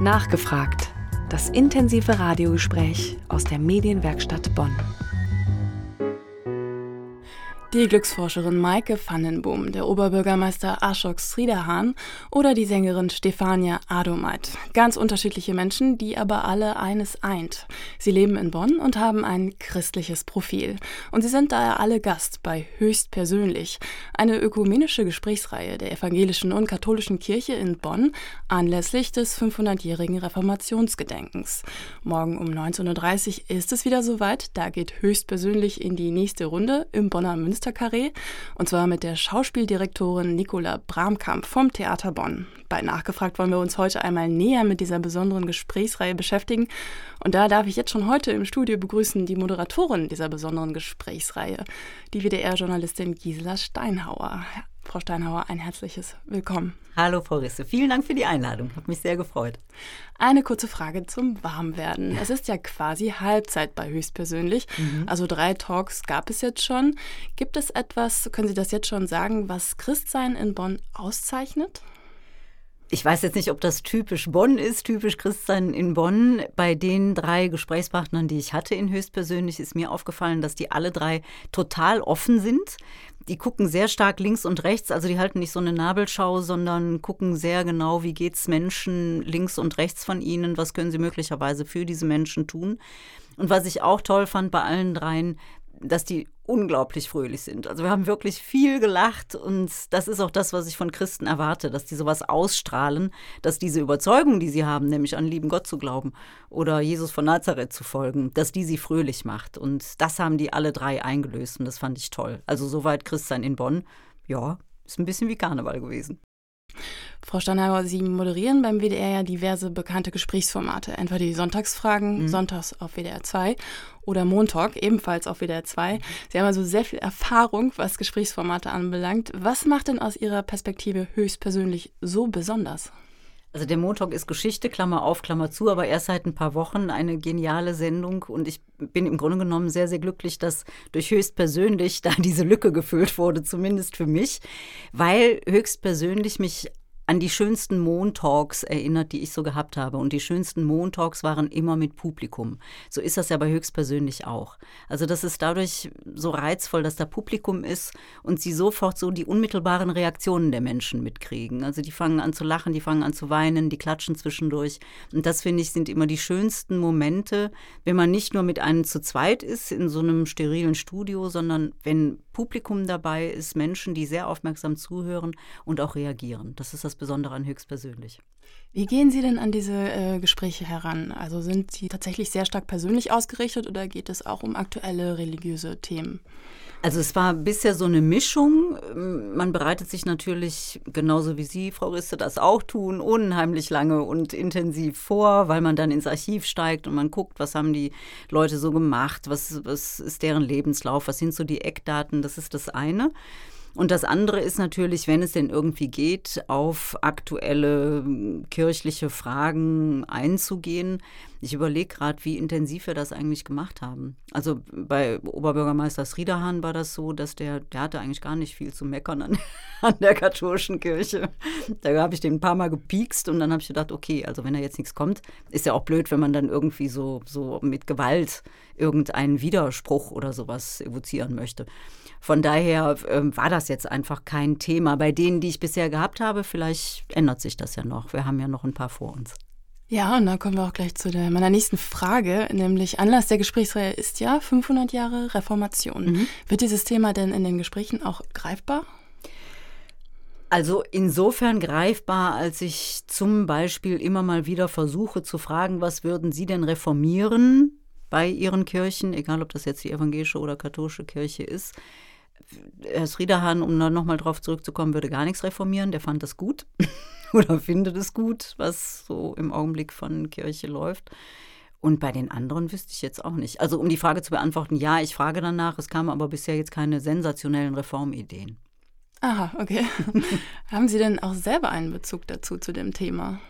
Nachgefragt. Das intensive Radiogespräch aus der Medienwerkstatt Bonn. Die Glücksforscherin Maike Vandenboom, der Oberbürgermeister Ashok Sridahan oder die Sängerin Stefania Adomait. Ganz unterschiedliche Menschen, die aber alle eines eint. Sie leben in Bonn und haben ein christliches Profil. Und sie sind daher alle Gast bei Höchst Persönlich, eine ökumenische Gesprächsreihe der evangelischen und katholischen Kirche in Bonn anlässlich des 500-jährigen Reformationsgedenkens. Morgen um 19.30 Uhr ist es wieder soweit. Da geht Höchst Persönlich in die nächste Runde im Bonner Münster Münsterkarree und zwar mit der Schauspieldirektorin Nicola Bramkamp vom Theater Bonn. Bei Nachgefragt wollen wir uns heute einmal näher mit dieser besonderen Gesprächsreihe beschäftigen und da darf ich jetzt schon heute im Studio begrüßen die Moderatorin dieser besonderen Gesprächsreihe, die WDR-Journalistin Gisela Steinhauer. Frau Steinhauer, ein herzliches Willkommen. Hallo, Frau Risse. Vielen Dank für die Einladung. Hat mich sehr gefreut. Eine kurze Frage zum Warmwerden. Es ist ja quasi Halbzeit bei Höchstpersönlich. Mhm. Also drei Talks gab es jetzt schon. Gibt es etwas, können Sie das jetzt schon sagen, was Christsein in Bonn auszeichnet? Ich weiß jetzt nicht, ob das typisch Bonn ist, typisch Christsein in Bonn. Bei den drei Gesprächspartnern, die ich hatte in Höchstpersönlich, ist mir aufgefallen, dass die alle drei total offen sind die gucken sehr stark links und rechts, also die halten nicht so eine Nabelschau, sondern gucken sehr genau, wie geht es Menschen links und rechts von ihnen, was können sie möglicherweise für diese Menschen tun. Und was ich auch toll fand bei allen dreien, dass die unglaublich fröhlich sind. Also wir haben wirklich viel gelacht und das ist auch das, was ich von Christen erwarte, dass die sowas ausstrahlen, dass diese Überzeugung, die sie haben, nämlich an lieben Gott zu glauben oder Jesus von Nazareth zu folgen, dass die sie fröhlich macht. Und das haben die alle drei eingelöst und das fand ich toll. Also soweit Christsein in Bonn, ja, ist ein bisschen wie Karneval gewesen. Frau Steinhauer, Sie moderieren beim WDR ja diverse bekannte Gesprächsformate. Entweder die Sonntagsfragen, mhm. sonntags auf WDR 2 oder Montag, ebenfalls auf WDR 2. Sie haben also sehr viel Erfahrung, was Gesprächsformate anbelangt. Was macht denn aus Ihrer Perspektive höchstpersönlich so besonders? Also der Montag ist Geschichte, Klammer auf, Klammer zu, aber erst seit ein paar Wochen eine geniale Sendung und ich bin im Grunde genommen sehr, sehr glücklich, dass durch höchstpersönlich da diese Lücke gefüllt wurde, zumindest für mich, weil höchstpersönlich mich an die schönsten Montalks erinnert, die ich so gehabt habe. Und die schönsten Montalks waren immer mit Publikum. So ist das ja bei höchstpersönlich auch. Also das ist dadurch so reizvoll, dass da Publikum ist und sie sofort so die unmittelbaren Reaktionen der Menschen mitkriegen. Also die fangen an zu lachen, die fangen an zu weinen, die klatschen zwischendurch. Und das finde ich sind immer die schönsten Momente, wenn man nicht nur mit einem zu zweit ist in so einem sterilen Studio, sondern wenn Publikum dabei ist, Menschen, die sehr aufmerksam zuhören und auch reagieren. Das ist das Besondere an höchstpersönlich. Wie gehen Sie denn an diese äh, Gespräche heran? Also sind Sie tatsächlich sehr stark persönlich ausgerichtet oder geht es auch um aktuelle religiöse Themen? Also es war bisher so eine Mischung. Man bereitet sich natürlich, genauso wie Sie, Frau Risse, das auch tun, unheimlich lange und intensiv vor, weil man dann ins Archiv steigt und man guckt, was haben die Leute so gemacht, was, was ist deren Lebenslauf, was sind so die Eckdaten, das ist das eine. Und das andere ist natürlich, wenn es denn irgendwie geht, auf aktuelle hm, kirchliche Fragen einzugehen. Ich überlege gerade, wie intensiv wir das eigentlich gemacht haben. Also bei Oberbürgermeister Sridahan war das so, dass der, der hatte eigentlich gar nicht viel zu meckern an, an der katholischen Kirche. Da habe ich den ein paar Mal gepiekst und dann habe ich gedacht, okay, also wenn da jetzt nichts kommt, ist ja auch blöd, wenn man dann irgendwie so, so mit Gewalt irgendeinen Widerspruch oder sowas evozieren möchte. Von daher äh, war das jetzt einfach kein Thema. Bei denen, die ich bisher gehabt habe, vielleicht ändert sich das ja noch. Wir haben ja noch ein paar vor uns. Ja, und dann kommen wir auch gleich zu der, meiner nächsten Frage, nämlich Anlass der Gesprächsreihe ist ja 500 Jahre Reformation. Mhm. Wird dieses Thema denn in den Gesprächen auch greifbar? Also insofern greifbar, als ich zum Beispiel immer mal wieder versuche zu fragen, was würden Sie denn reformieren bei Ihren Kirchen, egal ob das jetzt die evangelische oder katholische Kirche ist. Herr Sriederhahn, um dann nochmal drauf zurückzukommen, würde gar nichts reformieren. Der fand das gut oder findet es gut, was so im Augenblick von Kirche läuft. Und bei den anderen wüsste ich jetzt auch nicht. Also um die Frage zu beantworten, ja, ich frage danach. Es kamen aber bisher jetzt keine sensationellen Reformideen. Aha, okay. Haben Sie denn auch selber einen Bezug dazu zu dem Thema?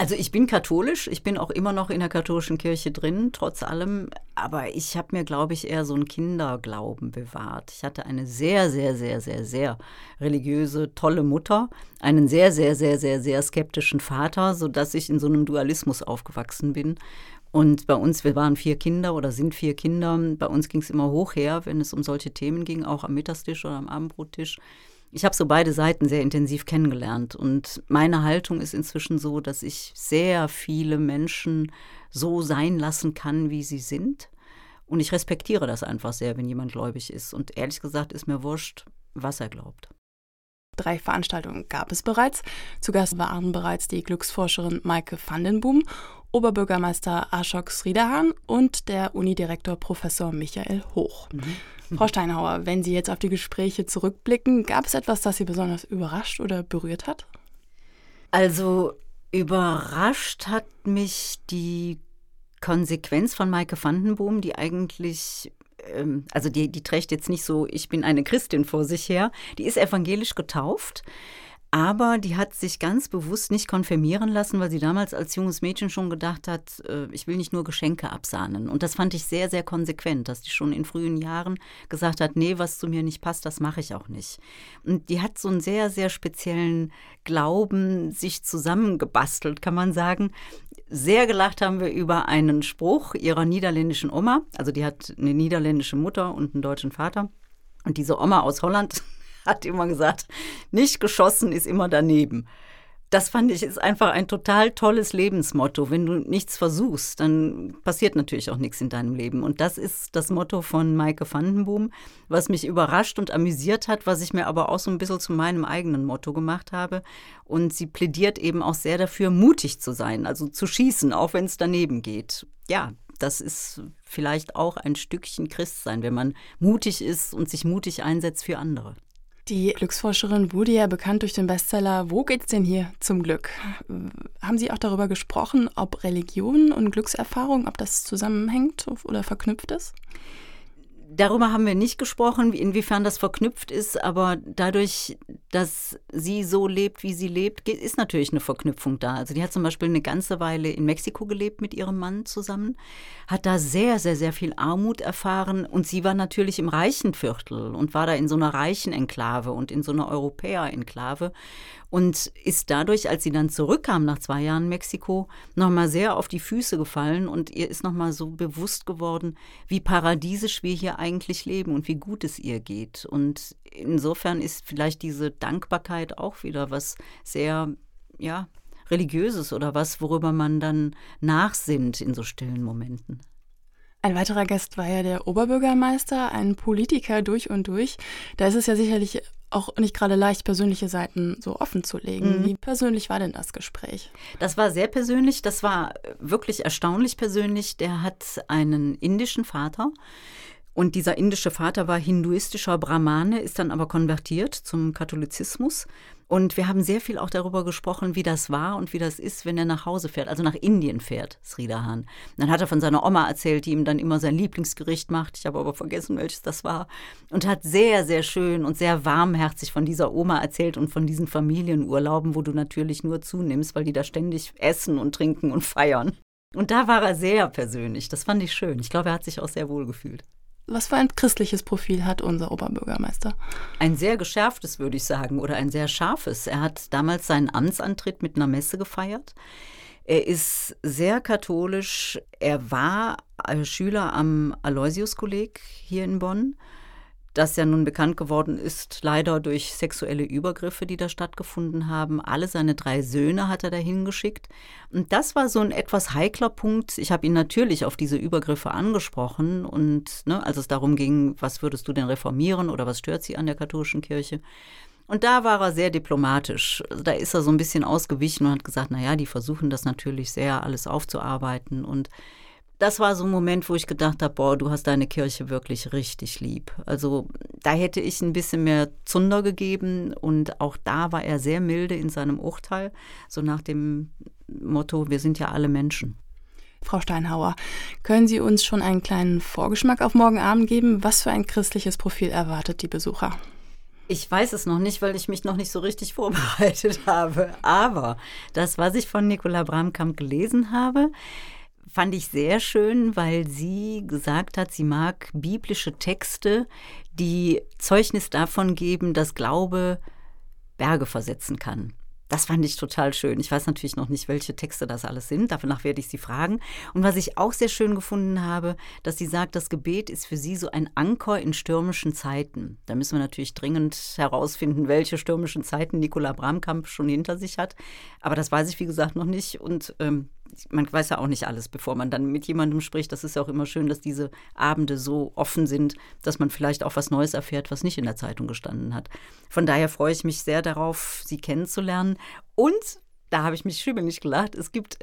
Also ich bin katholisch, ich bin auch immer noch in der katholischen Kirche drin, trotz allem. Aber ich habe mir, glaube ich, eher so einen Kinderglauben bewahrt. Ich hatte eine sehr, sehr, sehr, sehr, sehr religiöse, tolle Mutter, einen sehr, sehr, sehr, sehr, sehr skeptischen Vater, sodass ich in so einem Dualismus aufgewachsen bin. Und bei uns, wir waren vier Kinder oder sind vier Kinder, bei uns ging es immer hoch her, wenn es um solche Themen ging, auch am Mittagstisch oder am Abendbrottisch. Ich habe so beide Seiten sehr intensiv kennengelernt und meine Haltung ist inzwischen so, dass ich sehr viele Menschen so sein lassen kann, wie sie sind. Und ich respektiere das einfach sehr, wenn jemand gläubig ist. Und ehrlich gesagt ist mir wurscht, was er glaubt. Drei Veranstaltungen gab es bereits. Zu Gast waren bereits die Glücksforscherin Maike Vandenboom, Oberbürgermeister Ashok Sridahan und der Unidirektor Professor Michael Hoch. Mhm. Frau Steinhauer, wenn Sie jetzt auf die Gespräche zurückblicken, gab es etwas, das Sie besonders überrascht oder berührt hat? Also überrascht hat mich die Konsequenz von Maike Vandenboom, die eigentlich also die, die trägt jetzt nicht so, ich bin eine Christin vor sich her, die ist evangelisch getauft. Aber die hat sich ganz bewusst nicht konfirmieren lassen, weil sie damals als junges Mädchen schon gedacht hat, äh, ich will nicht nur Geschenke absahnen. Und das fand ich sehr, sehr konsequent, dass die schon in frühen Jahren gesagt hat, nee, was zu mir nicht passt, das mache ich auch nicht. Und die hat so einen sehr, sehr speziellen Glauben sich zusammengebastelt, kann man sagen. Sehr gelacht haben wir über einen Spruch ihrer niederländischen Oma. Also die hat eine niederländische Mutter und einen deutschen Vater. Und diese Oma aus Holland hat immer gesagt, nicht geschossen ist immer daneben. Das fand ich ist einfach ein total tolles Lebensmotto. Wenn du nichts versuchst, dann passiert natürlich auch nichts in deinem Leben. Und das ist das Motto von Maike Vandenboom, was mich überrascht und amüsiert hat, was ich mir aber auch so ein bisschen zu meinem eigenen Motto gemacht habe. Und sie plädiert eben auch sehr dafür, mutig zu sein, also zu schießen, auch wenn es daneben geht. Ja, das ist vielleicht auch ein Stückchen Christsein, wenn man mutig ist und sich mutig einsetzt für andere. Die Glücksforscherin wurde ja bekannt durch den Bestseller Wo geht's denn hier zum Glück? Haben Sie auch darüber gesprochen, ob Religion und Glückserfahrung, ob das zusammenhängt oder verknüpft ist? Darüber haben wir nicht gesprochen, inwiefern das verknüpft ist, aber dadurch, dass sie so lebt, wie sie lebt, ist natürlich eine Verknüpfung da. Also die hat zum Beispiel eine ganze Weile in Mexiko gelebt mit ihrem Mann zusammen, hat da sehr, sehr, sehr viel Armut erfahren und sie war natürlich im reichen Viertel und war da in so einer reichen Enklave und in so einer Europäer-Enklave und ist dadurch, als sie dann zurückkam nach zwei Jahren Mexiko, nochmal sehr auf die Füße gefallen und ihr ist nochmal so bewusst geworden, wie paradiesisch wir hier eigentlich leben und wie gut es ihr geht. Und insofern ist vielleicht diese Dankbarkeit auch wieder was sehr, ja, religiöses oder was, worüber man dann nachsinnt in so stillen Momenten. Ein weiterer Gast war ja der Oberbürgermeister, ein Politiker durch und durch. Da ist es ja sicherlich auch nicht gerade leicht, persönliche Seiten so offen zu legen. Mhm. Wie persönlich war denn das Gespräch? Das war sehr persönlich, das war wirklich erstaunlich persönlich. Der hat einen indischen Vater. Und dieser indische Vater war hinduistischer Brahmane, ist dann aber konvertiert zum Katholizismus und wir haben sehr viel auch darüber gesprochen, wie das war und wie das ist, wenn er nach Hause fährt, also nach Indien fährt, Sridahan. Dann hat er von seiner Oma erzählt, die ihm dann immer sein Lieblingsgericht macht. Ich habe aber vergessen, welches das war. Und hat sehr, sehr schön und sehr warmherzig von dieser Oma erzählt und von diesen Familienurlauben, wo du natürlich nur zunimmst, weil die da ständig essen und trinken und feiern. Und da war er sehr persönlich. Das fand ich schön. Ich glaube, er hat sich auch sehr wohl gefühlt. Was für ein christliches Profil hat unser Oberbürgermeister? Ein sehr geschärftes, würde ich sagen, oder ein sehr scharfes. Er hat damals seinen Amtsantritt mit einer Messe gefeiert. Er ist sehr katholisch. Er war Schüler am Aloysius-Kolleg hier in Bonn das ja nun bekannt geworden ist, leider durch sexuelle Übergriffe, die da stattgefunden haben. Alle seine drei Söhne hat er dahin geschickt. Und das war so ein etwas heikler Punkt. Ich habe ihn natürlich auf diese Übergriffe angesprochen und ne, als es darum ging, was würdest du denn reformieren oder was stört sie an der katholischen Kirche? Und da war er sehr diplomatisch. Da ist er so ein bisschen ausgewichen und hat gesagt, na ja, die versuchen das natürlich sehr alles aufzuarbeiten und das war so ein Moment, wo ich gedacht habe, boah, du hast deine Kirche wirklich richtig lieb. Also da hätte ich ein bisschen mehr Zunder gegeben und auch da war er sehr milde in seinem Urteil, so nach dem Motto, wir sind ja alle Menschen. Frau Steinhauer, können Sie uns schon einen kleinen Vorgeschmack auf morgen Abend geben? Was für ein christliches Profil erwartet die Besucher? Ich weiß es noch nicht, weil ich mich noch nicht so richtig vorbereitet habe. Aber das, was ich von Nicola Bramkamp gelesen habe, fand ich sehr schön, weil sie gesagt hat, sie mag biblische Texte, die Zeugnis davon geben, dass Glaube Berge versetzen kann. Das fand ich total schön. Ich weiß natürlich noch nicht, welche Texte das alles sind. Danach werde ich sie fragen. Und was ich auch sehr schön gefunden habe, dass sie sagt, das Gebet ist für sie so ein Anker in stürmischen Zeiten. Da müssen wir natürlich dringend herausfinden, welche stürmischen Zeiten Nicola Bramkamp schon hinter sich hat. Aber das weiß ich, wie gesagt, noch nicht. Und ähm, man weiß ja auch nicht alles, bevor man dann mit jemandem spricht. Das ist ja auch immer schön, dass diese Abende so offen sind, dass man vielleicht auch was Neues erfährt, was nicht in der Zeitung gestanden hat. Von daher freue ich mich sehr darauf, Sie kennenzulernen. Und da habe ich mich schübelig gelacht. Es gibt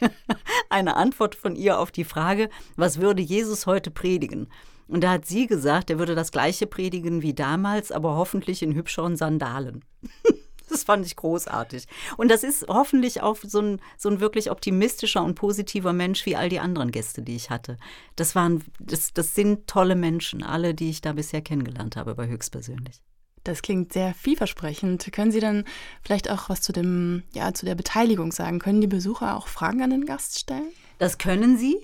eine Antwort von ihr auf die Frage, was würde Jesus heute predigen? Und da hat sie gesagt, er würde das gleiche predigen wie damals, aber hoffentlich in hübscheren Sandalen. Das fand ich großartig. Und das ist hoffentlich auch so ein, so ein wirklich optimistischer und positiver Mensch wie all die anderen Gäste, die ich hatte. Das waren, das, das sind tolle Menschen, alle, die ich da bisher kennengelernt habe, bei höchstpersönlich. Das klingt sehr vielversprechend. Können Sie dann vielleicht auch was zu dem, ja, zu der Beteiligung sagen? Können die Besucher auch Fragen an den Gast stellen? Das können sie.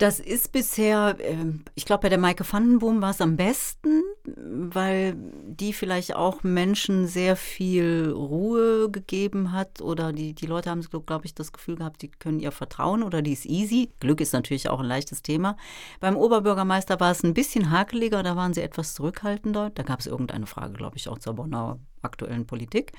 Das ist bisher, ähm, ich glaube, bei der Maike Vandenboom war es am besten, weil die vielleicht auch Menschen sehr viel Ruhe gegeben hat oder die, die Leute haben, glaube ich, das Gefühl gehabt, die können ihr vertrauen oder die ist easy. Glück ist natürlich auch ein leichtes Thema. Beim Oberbürgermeister war es ein bisschen hakeliger, da waren sie etwas zurückhaltender. Da gab es irgendeine Frage, glaube ich, auch zur Bonner aktuellen Politik.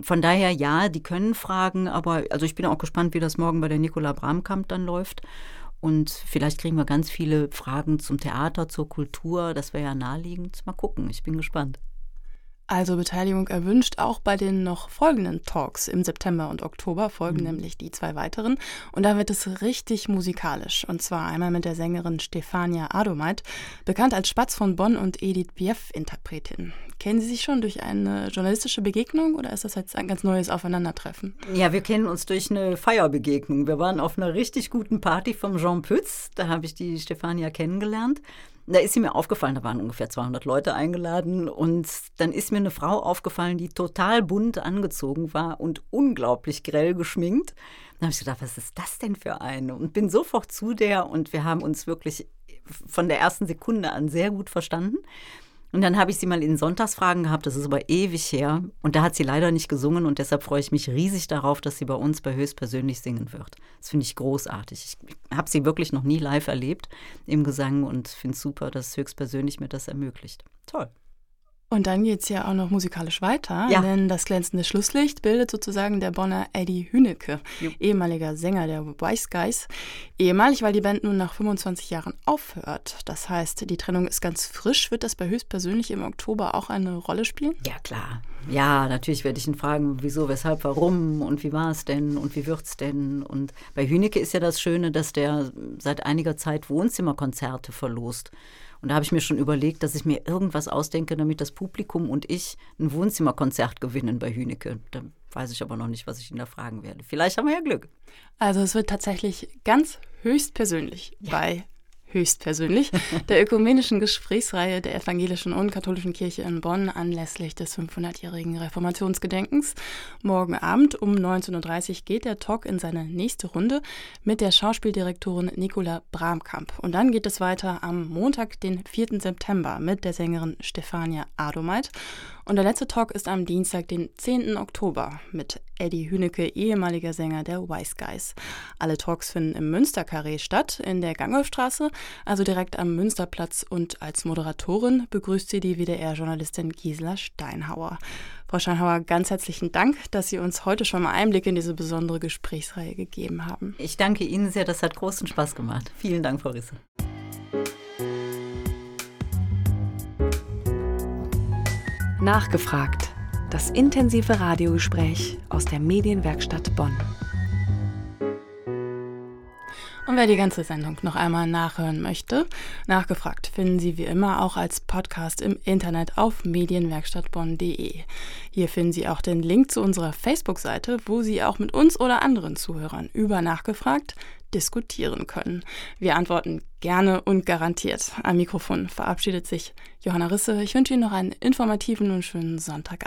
Von daher ja, die können fragen, aber also ich bin auch gespannt, wie das morgen bei der Nicola Bramkamp dann läuft. Und vielleicht kriegen wir ganz viele Fragen zum Theater, zur Kultur. Das wäre ja naheliegend. Mal gucken, ich bin gespannt. Also Beteiligung erwünscht auch bei den noch folgenden Talks im September und Oktober folgen mhm. nämlich die zwei weiteren und da wird es richtig musikalisch und zwar einmal mit der Sängerin Stefania Adomeit, bekannt als Spatz von Bonn und Edith Piaf Interpretin. Kennen Sie sich schon durch eine journalistische Begegnung oder ist das jetzt ein ganz neues Aufeinandertreffen? Ja, wir kennen uns durch eine Feierbegegnung. Wir waren auf einer richtig guten Party vom Jean Pütz, da habe ich die Stefania kennengelernt. Da ist sie mir aufgefallen, da waren ungefähr 200 Leute eingeladen und dann ist mir eine Frau aufgefallen, die total bunt angezogen war und unglaublich grell geschminkt. Dann habe ich gedacht, was ist das denn für eine? Und bin sofort zu der und wir haben uns wirklich von der ersten Sekunde an sehr gut verstanden. Und dann habe ich sie mal in Sonntagsfragen gehabt, das ist aber ewig her. Und da hat sie leider nicht gesungen und deshalb freue ich mich riesig darauf, dass sie bei uns bei Höchstpersönlich singen wird. Das finde ich großartig. Ich habe sie wirklich noch nie live erlebt im Gesang und finde es super, dass Höchstpersönlich mir das ermöglicht. Toll. Und dann geht es ja auch noch musikalisch weiter, ja. denn das glänzende Schlusslicht bildet sozusagen der Bonner Eddie Hünecke, Jupp. ehemaliger Sänger der Wise Guys. Ehemalig, weil die Band nun nach 25 Jahren aufhört. Das heißt, die Trennung ist ganz frisch. Wird das bei höchstpersönlich im Oktober auch eine Rolle spielen? Ja, klar. Ja, natürlich werde ich ihn fragen, wieso, weshalb, warum und wie war es denn und wie wird es denn. Und bei Hünecke ist ja das Schöne, dass der seit einiger Zeit Wohnzimmerkonzerte verlost. Und da habe ich mir schon überlegt, dass ich mir irgendwas ausdenke, damit das Publikum und ich ein Wohnzimmerkonzert gewinnen bei Hünecke. Da weiß ich aber noch nicht, was ich ihn da fragen werde. Vielleicht haben wir ja Glück. Also es wird tatsächlich ganz höchstpersönlich ja. bei höchstpersönlich, der ökumenischen Gesprächsreihe der evangelischen und katholischen Kirche in Bonn anlässlich des 500-jährigen Reformationsgedenkens. Morgen Abend um 19.30 Uhr geht der Talk in seine nächste Runde mit der Schauspieldirektorin Nicola Bramkamp. Und dann geht es weiter am Montag, den 4. September, mit der Sängerin Stefania Adomeit. Und der letzte Talk ist am Dienstag, den 10. Oktober, mit Eddie Hünecke, ehemaliger Sänger der Wise Guys. Alle Talks finden im Münsterkarree statt, in der Gangolfstraße, also direkt am Münsterplatz. Und als Moderatorin begrüßt sie die WDR-Journalistin Gisela Steinhauer. Frau Steinhauer, ganz herzlichen Dank, dass Sie uns heute schon mal Einblick in diese besondere Gesprächsreihe gegeben haben. Ich danke Ihnen sehr, das hat großen Spaß gemacht. Vielen Dank, Frau Risse. Nachgefragt. Das intensive Radiogespräch aus der Medienwerkstatt Bonn. Und wer die ganze Sendung noch einmal nachhören möchte, nachgefragt finden Sie wie immer auch als Podcast im Internet auf medienwerkstattbonn.de. Hier finden Sie auch den Link zu unserer Facebook-Seite, wo Sie auch mit uns oder anderen Zuhörern über Nachgefragt diskutieren können. Wir antworten gerne und garantiert. Am Mikrofon verabschiedet sich Johanna Risse. Ich wünsche Ihnen noch einen informativen und schönen Sonntag.